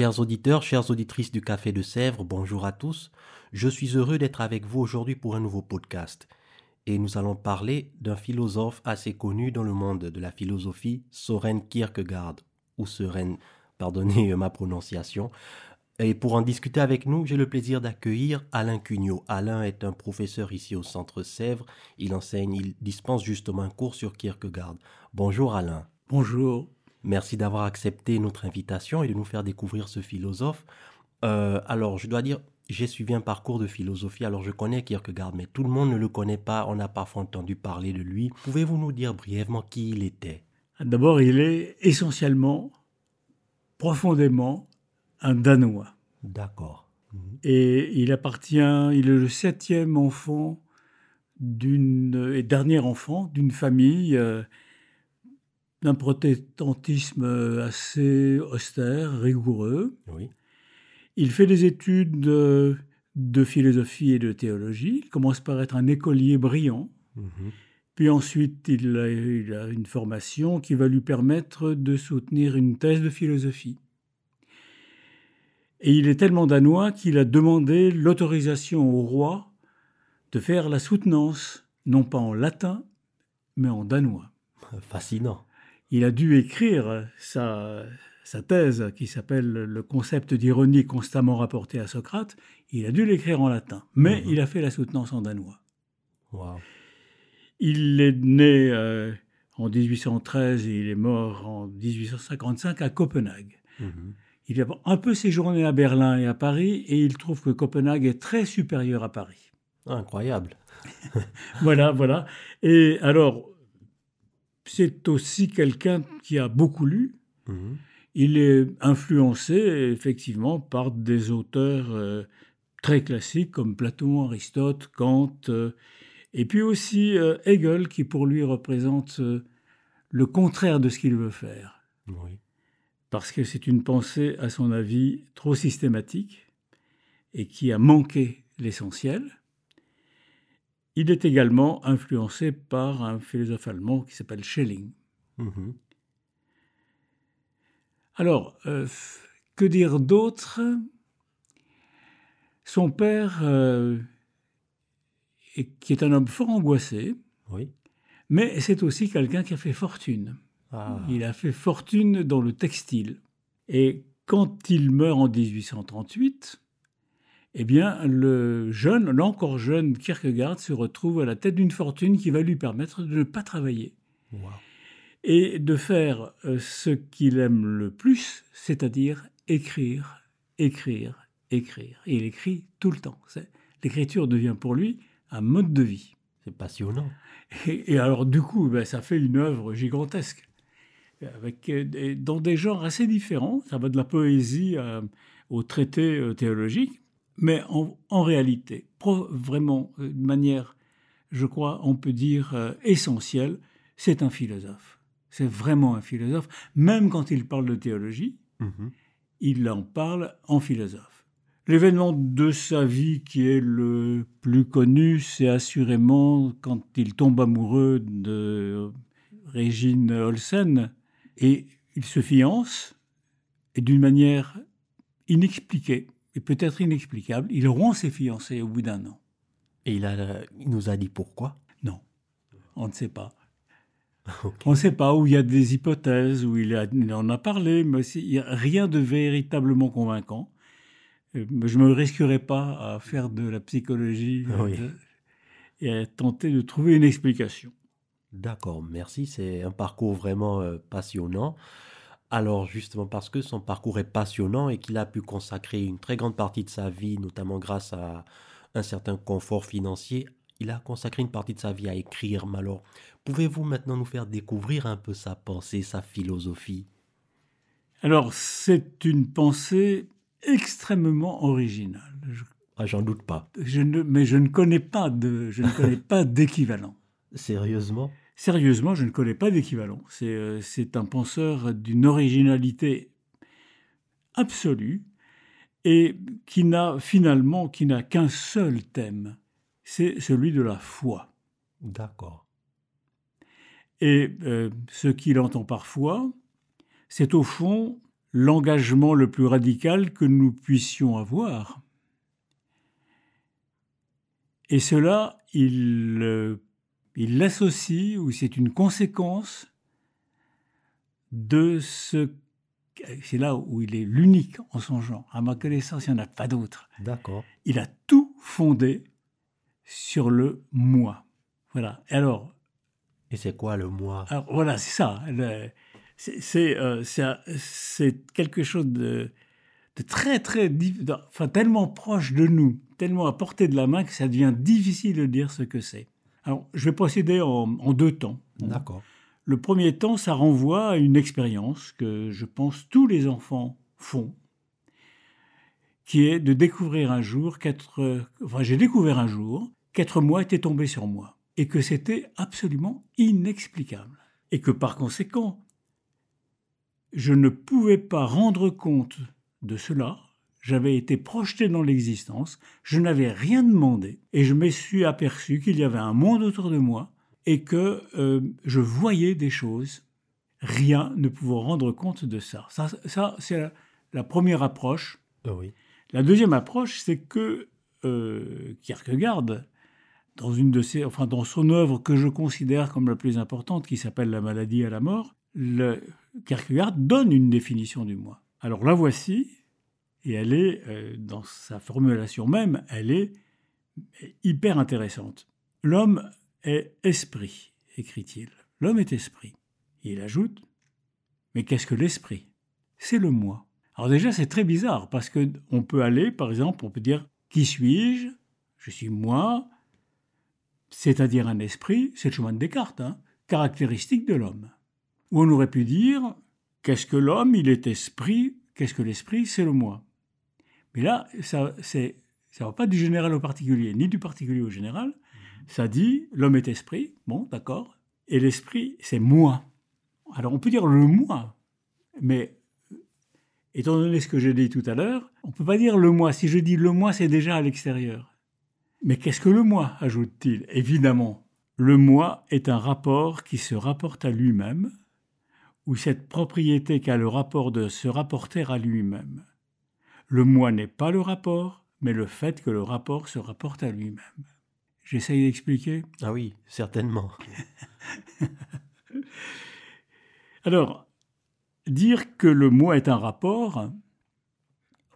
Chers auditeurs, chères auditrices du Café de Sèvres, bonjour à tous. Je suis heureux d'être avec vous aujourd'hui pour un nouveau podcast. Et nous allons parler d'un philosophe assez connu dans le monde de la philosophie, Soren Kierkegaard, ou Soren, pardonnez ma prononciation. Et pour en discuter avec nous, j'ai le plaisir d'accueillir Alain Cugnot. Alain est un professeur ici au Centre Sèvres. Il enseigne, il dispense justement un cours sur Kierkegaard. Bonjour Alain. Bonjour. Merci d'avoir accepté notre invitation et de nous faire découvrir ce philosophe. Euh, alors, je dois dire, j'ai suivi un parcours de philosophie, alors je connais Kierkegaard, mais tout le monde ne le connaît pas, on n'a parfois entendu parler de lui. Pouvez-vous nous dire brièvement qui il était? D'abord, il est essentiellement, profondément, un Danois. D'accord. Et il appartient, il est le septième enfant d'une et dernier enfant d'une famille euh, d'un protestantisme assez austère, rigoureux. Oui. Il fait des études de, de philosophie et de théologie. Il commence par être un écolier brillant. Mhm. Puis ensuite, il a, il a une formation qui va lui permettre de soutenir une thèse de philosophie. Et il est tellement danois qu'il a demandé l'autorisation au roi de faire la soutenance, non pas en latin, mais en danois. Fascinant. Il a dû écrire sa, sa thèse qui s'appelle Le concept d'ironie constamment rapporté à Socrate. Il a dû l'écrire en latin, mais Mhm. il a fait la soutenance en danois. Wow. Il est né euh, en 1813 et il est mort en 1855 à Copenhague. Mhm. Il a un peu séjourné à Berlin et à Paris et il trouve que Copenhague est très supérieur à Paris. Incroyable. Voilà, voilà. Et alors, c'est aussi quelqu'un qui a beaucoup lu. Mhm. Il est influencé effectivement par des auteurs euh, très classiques comme Platon, Aristote, Kant, euh, et puis aussi euh, Hegel qui pour lui représente le contraire de ce qu'il veut faire. Oui. parce que c'est une pensée, à son avis, trop systématique et qui a manqué l'essentiel. Il est également influencé par un philosophe allemand qui s'appelle Schelling. Mhm. Alors, euh, que dire d'autre? Son père, euh, est- qui est un homme fort angoissé, Oui. mais c'est aussi quelqu'un qui a fait fortune. Ah. Il a fait fortune dans le textile. Et quand il meurt en 1838, eh bien, le jeune, l'encore jeune Kierkegaard se retrouve à la tête d'une fortune qui va lui permettre de ne pas travailler Wow. et de faire euh, ce qu'il aime le plus, c'est-à-dire écrire, écrire, écrire. Et il écrit tout le temps. L'écriture devient pour lui un mode de vie. C'est passionnant. Et, et alors, du coup, ben, ça fait une œuvre gigantesque, avec, euh, dans des genres assez différents. Ça va de la poésie à- au traité euh, théologique, mais en, en réalité, vraiment, euh, de manière, je crois, on peut dire euh, essentielle, c'est un philosophe. C'est vraiment un philosophe. Même quand il parle de théologie, Mhm. il en parle en philosophe. L'événement de sa vie qui est le plus connu, c'est assurément quand il tombe amoureux de Régine Olsen et il se fiance et d'une manière inexpliquée et peut-être inexplicable, il rompt ses fiancés au bout d'un an. Et il, a, il nous a dit pourquoi? Non, on ne sait pas. On ne sait pas où il y a des hypothèses, où il, a- il en a parlé, mais il n'y a rien de véritablement convaincant. Euh, Je ne me risquerai pas à faire de la psychologie euh, Oui. et à tenter de trouver une explication. D'accord, merci. C'est un parcours vraiment euh, passionnant. Alors justement parce que son parcours est passionnant et qu'il a pu consacrer une très grande partie de sa vie, notamment grâce à un certain confort financier, il a consacré une partie de sa vie à écrire. Mais alors, pouvez-vous maintenant nous faire découvrir un peu sa pensée, sa philosophie? Alors, c'est une pensée extrêmement originale. Je- Ah, j'en doute pas. je ne- mais je ne connais pas de, je ne connais pas d'équivalent. Sérieusement? Sérieusement, je ne connais pas d'équivalent. C'est euh, c'est un penseur d'une originalité absolue et qui n'a finalement qui n'a qu'un seul thème, c'est celui de la foi. D'accord. Et euh, ce qu'il entend parfois, c'est au fond l'engagement le plus radical que nous puissions avoir. Et cela, il euh, il l'associe, ou c'est une conséquence de ce... C'est là où il est l'unique en son genre. À ma connaissance, il n'y en a pas d'autre. D'accord. Il a tout fondé sur le moi. Voilà. Et alors, Et c'est quoi le moi? alors, voilà, c'est ça. Le- C'est c'est, euh, c'est quelque chose de, de très, très, de- enfin, tellement proche de nous, tellement à portée de la main que ça devient difficile de dire ce que c'est. Alors, je vais procéder en, en deux temps. D'accord. Le premier temps, ça renvoie à une expérience que je pense tous les enfants font, qui est de découvrir un jour qu'être, enfin, j'ai découvert un jour qu'être moi était tombé sur moi et que c'était absolument inexplicable et que par conséquent, je ne pouvais pas rendre compte de cela. J'avais été projeté dans l'existence, je n'avais rien demandé et je me suis aperçu qu'il y avait un monde autour de moi et que euh, je voyais des choses, rien ne pouvait rendre compte de ça. Ça, ça c'est la, la première approche. Oui. La deuxième approche, c'est que euh, Kierkegaard, dans, une de ses, enfin, dans son œuvre que je considère comme la plus importante, qui s'appelle La maladie à la mort, le, Kierkegaard donne une définition du moi. Alors la voici, et elle est, euh, dans sa formulation même, elle est hyper intéressante. L'homme est esprit, écrit-il. L'homme est esprit. Il ajoute, mais qu'est-ce que l'esprit? C'est le moi. Alors déjà, c'est très bizarre, parce que on peut aller, par exemple, on peut dire, qui suis-je Je suis moi, c'est-à-dire un esprit, c'est le chemin de Descartes, hein, caractéristique de l'homme. Ou on aurait pu dire, qu'est-ce que l'homme Il est esprit, qu'est-ce que l'esprit C'est le moi. Mais là, ça ça va pas du général au particulier, ni du particulier au général. Ça dit, l'homme est esprit, bon, d'accord, et l'esprit, c'est moi. Alors on peut dire le moi, mais étant donné ce que j'ai dit tout à l'heure, on ne peut pas dire le moi. Si je dis le moi, c'est déjà à l'extérieur. Mais qu'est-ce que le moi ajoute-t-il? Évidemment, le moi est un rapport qui se rapporte à lui-même, ou cette propriété qu'a le rapport de se rapporter à lui-même. Le moi n'est pas le rapport, mais le fait que le rapport se rapporte à lui-même. J'essaye d'expliquer? Ah oui, certainement. Alors, dire que le moi est un rapport,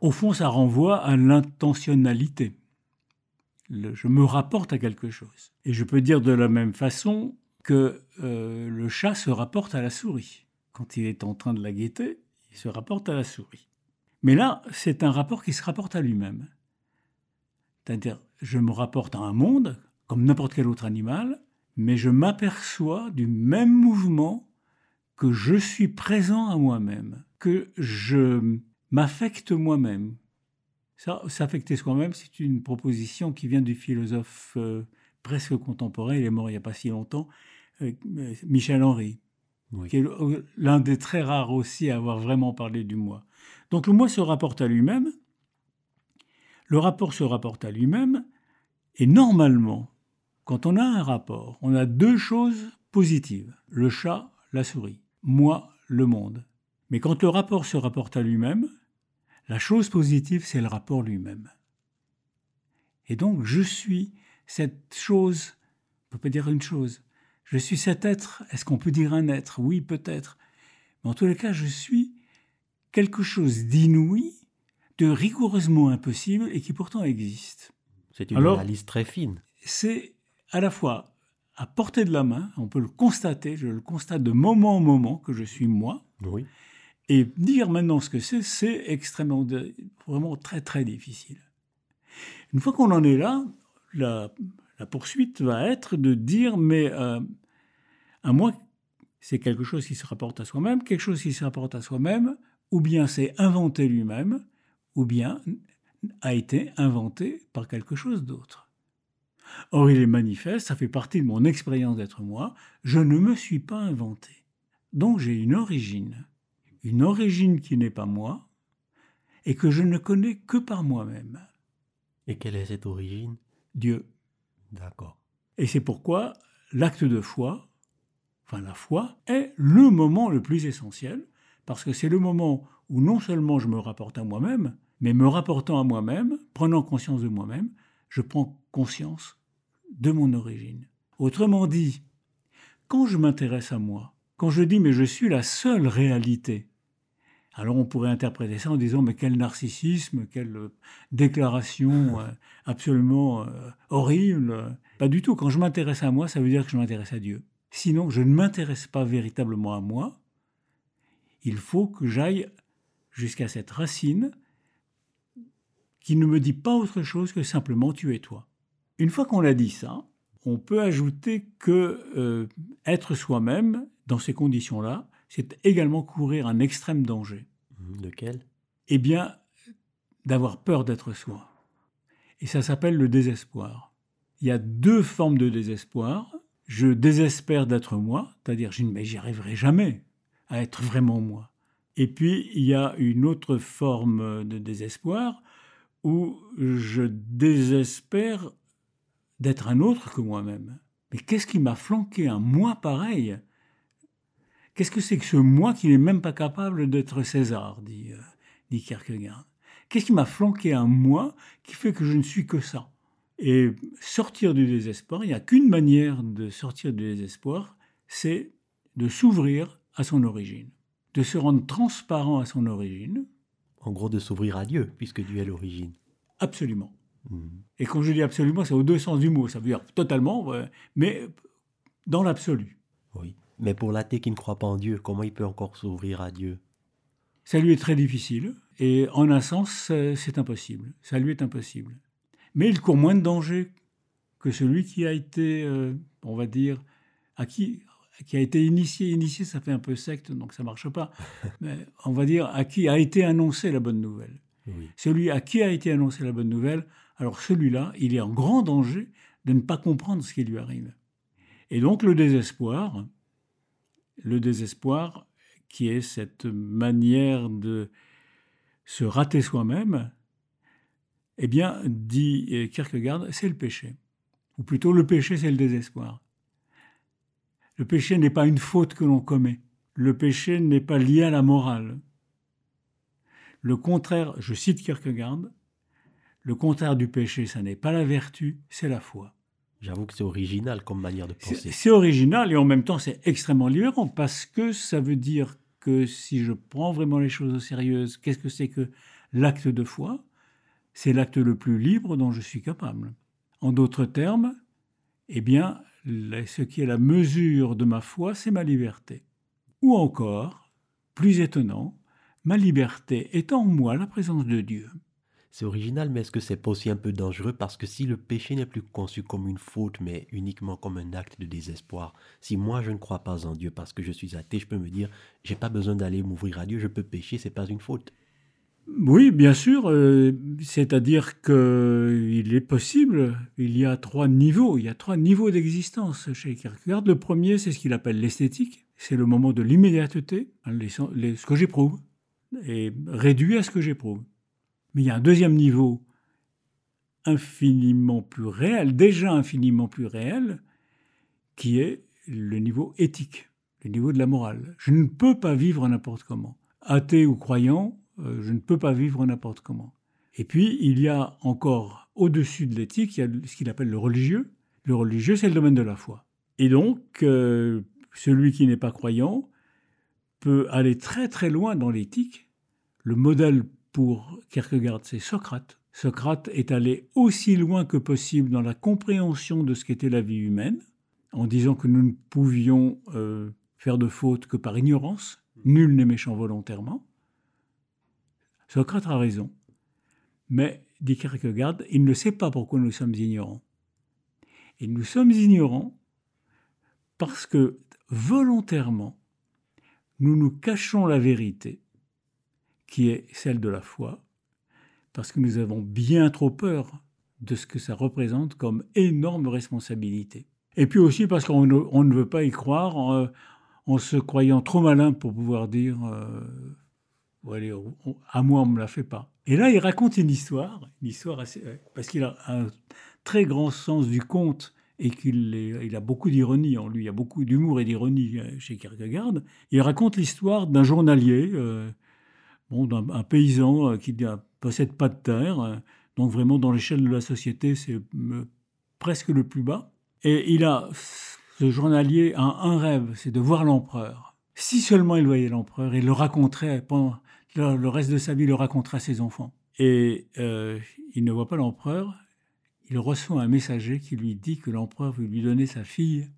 au fond, ça renvoie à l'intentionnalité. Je me rapporte à quelque chose. Et je peux dire de la même façon que euh, le chat se rapporte à la souris. Quand il est en train de la guetter, il se rapporte à la souris. Mais là, c'est un rapport qui se rapporte à lui-même. C'est-à-dire, je me rapporte à un monde, comme n'importe quel autre animal, mais je m'aperçois du même mouvement que je suis présent à moi-même, que je m'affecte moi-même. Ça, s'affecter soi-même, c'est une proposition qui vient du philosophe euh, presque contemporain, il est mort il n'y a pas si longtemps, euh, euh, Michel Henry, Qui est le- l'un des très rares aussi à avoir vraiment parlé du moi. Donc le moi se rapporte à lui-même, le rapport se rapporte à lui-même, et normalement, quand on a un rapport, on a deux choses positives, le chat, la souris, moi, le monde. Mais quand le rapport se rapporte à lui-même, la chose positive, c'est le rapport lui-même. Et donc, je suis cette chose, on peut pas dire une chose, je suis cet être, est-ce qu'on peut dire un être? Oui, peut-être. Mais en tous les cas, je suis quelque chose d'inouï, de rigoureusement impossible et qui pourtant existe. C'est une Alors- analyse très fine. C'est à la fois à portée de la main, on peut le constater, je le constate de moment en moment que je suis moi, Oui. et dire maintenant ce que c'est, c'est extrêmement, vraiment très très difficile. Une fois qu'on en est là, la, la poursuite va être de dire, mais euh, un moi, c'est quelque chose qui se rapporte à soi-même, quelque chose qui se rapporte à soi-même, ou bien s'est inventé lui-même, ou bien a été inventé par quelque chose d'autre. Or, il est manifeste, ça fait partie de mon expérience d'être moi, je ne me suis pas inventé. Donc j'ai une origine, une origine qui n'est pas moi, et que je ne connais que par moi-même. Et quelle est cette origine? Dieu. D'accord. Et c'est pourquoi l'acte de foi, enfin la foi, est le moment le plus essentiel, parce que c'est le moment où non seulement je me rapporte à moi-même, mais me rapportant à moi-même, prenant conscience de moi-même, je prends conscience de mon origine. Autrement dit, quand je m'intéresse à moi, quand je dis mais je suis la seule réalité, alors on pourrait interpréter ça en disant mais quel narcissisme, quelle euh, déclaration euh, absolument euh, horrible. Pas du tout. Quand je m'intéresse à moi, ça veut dire que je m'intéresse à Dieu. Sinon, je ne m'intéresse pas véritablement à moi. Il faut que j'aille jusqu'à cette racine qui ne me dit pas autre chose que simplement tu es toi. Une fois qu'on a dit ça, on peut ajouter que être soi-même dans ces conditions-là, c'est également courir un extrême danger. Mmh, lequel? Eh bien, d'avoir peur d'être soi. Et ça s'appelle le désespoir. Il y a deux formes de désespoir. Je désespère d'être moi, c'est-à-dire je mais j'y arriverai jamais à être vraiment moi. Et puis il y a une autre forme de désespoir où je désespère d'être un autre que moi-même. Mais qu'est-ce qui m'a flanqué un moi pareil? Qu'est-ce que c'est que ce moi qui n'est même pas capable d'être César dit, euh, dit Kierkegaard. Qu'est-ce qui m'a flanqué un moi qui fait que je ne suis que ça? Et sortir du désespoir, il n'y a qu'une manière de sortir du désespoir, c'est de s'ouvrir à son origine, de se rendre transparent à son origine. En gros, de s'ouvrir à Dieu, puisque Dieu est l'origine. Absolument. Mmh. Et quand je dis absolument, c'est au deux sens du mot. Ça veut dire totalement, mais dans l'absolu. Oui. Mais pour l'athée qui ne croit pas en Dieu, comment il peut encore s'ouvrir à Dieu? Ça lui est très difficile, et en un sens, c'est impossible. Ça lui est impossible. Mais il court moins de danger que celui qui a été, euh, on va dire, à qui, qui a été initié. Initié, ça fait un peu secte, donc ça marche pas. Mais on va dire à qui a été annoncée la bonne nouvelle. Celui à qui a été annoncée la bonne nouvelle, alors celui-là, il est en grand danger de ne pas comprendre ce qui lui arrive. Et donc le désespoir, le désespoir, qui est cette manière de se rater soi-même, eh bien, dit Kierkegaard, c'est le péché. Ou plutôt, le péché, c'est le désespoir. Le péché n'est pas une faute que l'on commet. Le péché n'est pas lié à la morale. Le contraire, je cite Kierkegaard, le contraire du péché, ça n'est pas la vertu, c'est la foi. J'avoue que c'est original comme manière de penser. C'est original et en même temps c'est extrêmement libérant parce que ça veut dire que si je prends vraiment les choses au sérieux, qu'est-ce que c'est que l'acte de foi? C'est l'acte le plus libre dont je suis capable. En d'autres termes, eh bien, ce qui est la mesure de ma foi, c'est ma liberté. Ou encore, plus étonnant, ma liberté est en moi la présence de Dieu. C'est original, mais est-ce que c'est pas aussi un peu dangereux? Parce que si le péché n'est plus conçu comme une faute, mais uniquement comme un acte de désespoir, si moi je ne crois pas en Dieu parce que je suis athée, je peux me dire, j'ai pas besoin d'aller m'ouvrir à Dieu, je peux pécher, c'est pas une faute. Oui, bien sûr, euh, c'est-à-dire qu'il est possible, il y a trois niveaux, il y a trois niveaux d'existence chez Kierkegaard. Le premier, c'est ce qu'il appelle l'esthétique, c'est le moment de l'immédiateté, ce que j'éprouve, et réduit à ce que j'éprouve. Mais il y a un deuxième niveau infiniment plus réel, déjà infiniment plus réel, qui est le niveau éthique, le niveau de la morale. Je ne peux pas vivre n'importe comment. Athée ou croyant, euh, je ne peux pas vivre n'importe comment. Et puis, il y a encore au-dessus de l'éthique, il y a ce qu'il appelle le religieux. Le religieux, c'est le domaine de la foi. Et donc, euh, celui qui n'est pas croyant peut aller très très loin dans l'éthique. Le modèle pour Kierkegaard, c'est Socrate. Socrate est allé aussi loin que possible dans la compréhension de ce qu'était la vie humaine, en disant que nous ne pouvions euh, faire de faute que par ignorance, nul n'est méchant volontairement. Socrate a raison. Mais, dit Kierkegaard, il ne sait pas pourquoi nous sommes ignorants. Et nous sommes ignorants parce que volontairement, nous nous cachons la vérité qui est celle de la foi, parce que nous avons bien trop peur de ce que ça représente comme énorme responsabilité. Et puis aussi parce qu'on ne, veut pas y croire en, se croyant trop malin pour pouvoir dire euh, allez, à moi on ne me la fait pas. Et là, il raconte une histoire, une histoire assez, parce qu'il a un très grand sens du conte et qu'il il a beaucoup d'ironie en lui, il y a beaucoup d'humour et d'ironie euh, chez Kierkegaard. Il raconte l'histoire d'un journalier, euh, d'un paysan qui ne possède pas de terre, donc vraiment dans l'échelle de la société, c'est presque le plus bas. Et il a, ce journalier a un rêve, c'est de voir l'empereur. Si seulement il voyait l'empereur, il le raconterait pendant le reste de sa vie, il le raconterait à ses enfants. Et euh, il ne voit pas l'empereur. Il reçoit un messager qui lui dit que l'empereur veut lui donner sa fille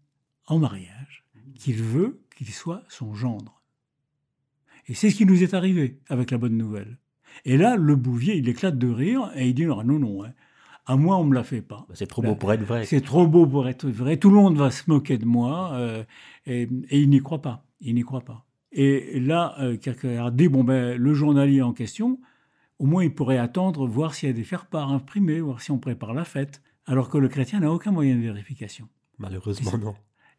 en mariage, qu'il veut qu'il soit son gendre. Et c'est ce qui nous est arrivé avec la bonne nouvelle. Et là, le bouvier, il éclate de rire et il dit non, non, hein, à moi, on me la fait pas. Bah, c'est trop beau pour être vrai. C'est trop beau pour être vrai. Tout le monde va se moquer de moi. Euh, et, il n'y croit pas. Il n'y croit pas. Et là, euh, a dit bon, ben, le journalier en question, au moins il pourrait attendre, voir s'il y a des faire-part imprimés, voir si on prépare la fête. Alors que le chrétien n'a aucun moyen de vérification. Malheureusement, non.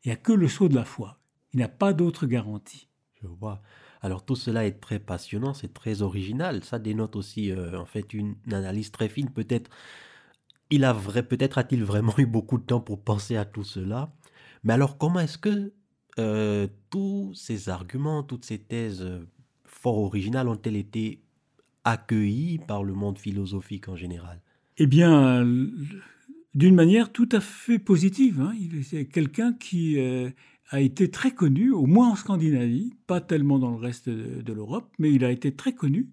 Il n'y a que le sceau de la foi. Il n'a pas d'autre garantie. Je vois. Alors tout cela est très passionnant, c'est très original. Ça dénote aussi euh, en fait une analyse très fine, peut-être il a vrai, peut-être a-t-il vraiment eu beaucoup de temps pour penser à tout cela. Mais alors, comment est-ce que euh, tous ces arguments, toutes ces thèses euh, fort originales ont-elles été accueillis par le monde philosophique en général? Eh bien, d'une manière tout à fait positive. Hein. Il quelqu'un qui a été très connu, au moins en Scandinavie, pas tellement dans le reste de l'Europe, mais il a été très connu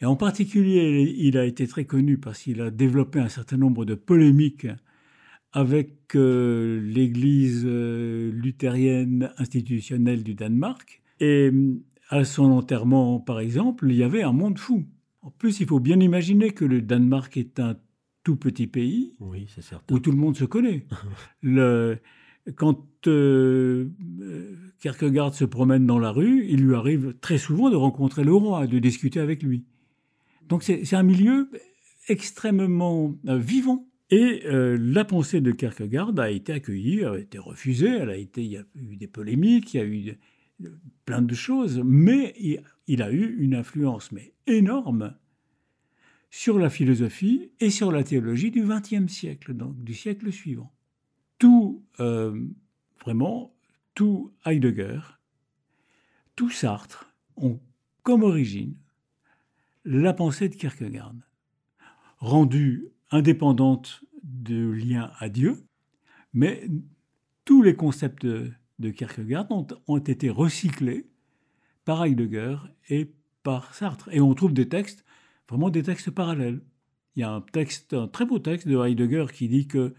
et en particulier, il a été très connu parce qu'il a développé un certain nombre de polémiques avec euh, l'Église euh, luthérienne institutionnelle du Danemark. Et à son enterrement, par exemple, il y avait un monde fou. En plus, il faut bien imaginer que le Danemark est un tout petit pays oui, où tout le monde se connaît. le, quand euh, Kierkegaard se promène dans la rue, il lui arrive très souvent de rencontrer le roi, de discuter avec lui. Donc c'est un milieu extrêmement euh, vivant. Et euh, la pensée de Kierkegaard a été accueillie, a été refusée, elle a été, il y a eu des polémiques, il y a eu plein de choses, mais il, a eu une influence mais énorme sur la philosophie et sur la théologie du XXe siècle, donc du siècle suivant. Euh, vraiment, tout Heidegger, tout Sartre ont comme origine la pensée de Kierkegaard, rendue indépendante de lien à Dieu, mais tous les concepts de, Kierkegaard ont, été recyclés par Heidegger et par Sartre. Et on trouve des textes, vraiment des textes parallèles. Il y a un texte, un très beau texte de Heidegger qui dit que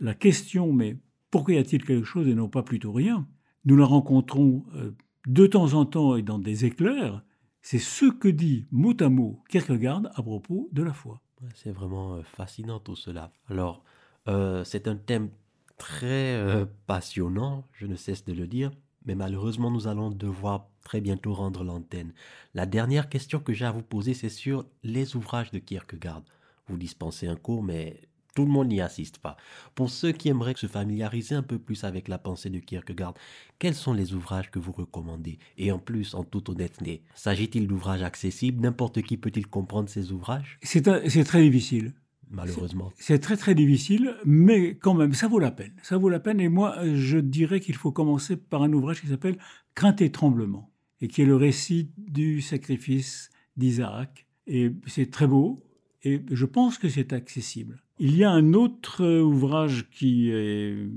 la question, mais pourquoi y a-t-il quelque chose et non pas plutôt rien? Nous la rencontrons euh, de temps en temps et dans des éclairs, c'est ce que dit mot à mot Kierkegaard à propos de la foi. C'est vraiment euh, fascinant tout cela. Alors, euh, c'est un thème très passionnant, je ne cesse de le dire, mais malheureusement nous allons devoir très bientôt rendre l'antenne. La dernière question que j'ai à vous poser, c'est sur les ouvrages de Kierkegaard. Vous dispensez un cours, mais tout le monde n'y assiste pas. Pour ceux qui aimeraient se familiariser un peu plus avec la pensée de Kierkegaard, quels sont les ouvrages que vous recommandez? Et en plus, en toute honnêteté, s'agit-il d'ouvrages accessibles? N'importe qui peut-il comprendre ces ouvrages? C'est très difficile. Malheureusement. C'est très très difficile, mais quand même, ça vaut la peine. Ça vaut la peine, et moi, je dirais qu'il faut commencer par un ouvrage qui s'appelle Crainte et tremblement, et qui est le récit du sacrifice d'Isaac. Et c'est très beau, et je pense que c'est accessible. Il y a un autre ouvrage qui est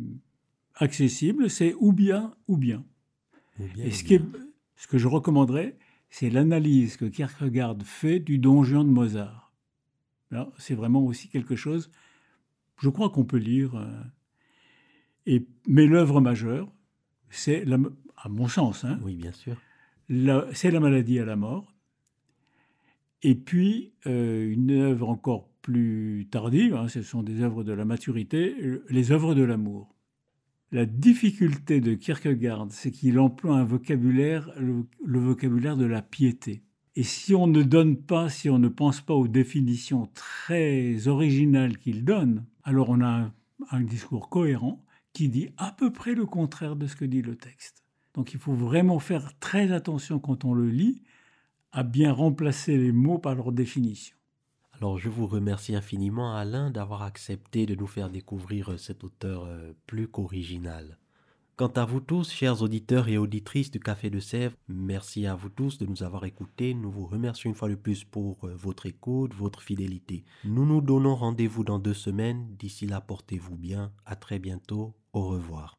accessible, c'est Ou bien, ou bien. Et ce, ce que je recommanderais, c'est l'analyse que Kierkegaard fait du donjon de Mozart. C'est vraiment aussi quelque chose, je crois qu'on peut lire. Euh, et, mais l'œuvre majeure, c'est, à mon sens, hein, oui, bien sûr, c'est la maladie à la mort. Et puis, euh, une œuvre encore plus tardives, hein, ce sont des œuvres de la maturité, les œuvres de l'amour. La difficulté de Kierkegaard, c'est qu'il emploie un vocabulaire, le, vocabulaire de la piété. Et si on ne donne pas, si on ne pense pas aux définitions très originales qu'il donne, alors on a un, un discours cohérent qui dit à peu près le contraire de ce que dit le texte. Donc il faut vraiment faire très attention quand on le lit à bien remplacer les mots par leur définition. Alors je vous remercie infiniment Alain d'avoir accepté de nous faire découvrir cet auteur euh, plus qu'original. Quant à vous tous, chers auditeurs et auditrices du Café de Sèvres, merci à vous tous de nous avoir écoutés. Nous vous remercions une fois de plus pour euh, votre écoute, votre fidélité. Nous nous donnons rendez-vous dans deux semaines. D'ici là, portez-vous bien. À très bientôt. Au revoir.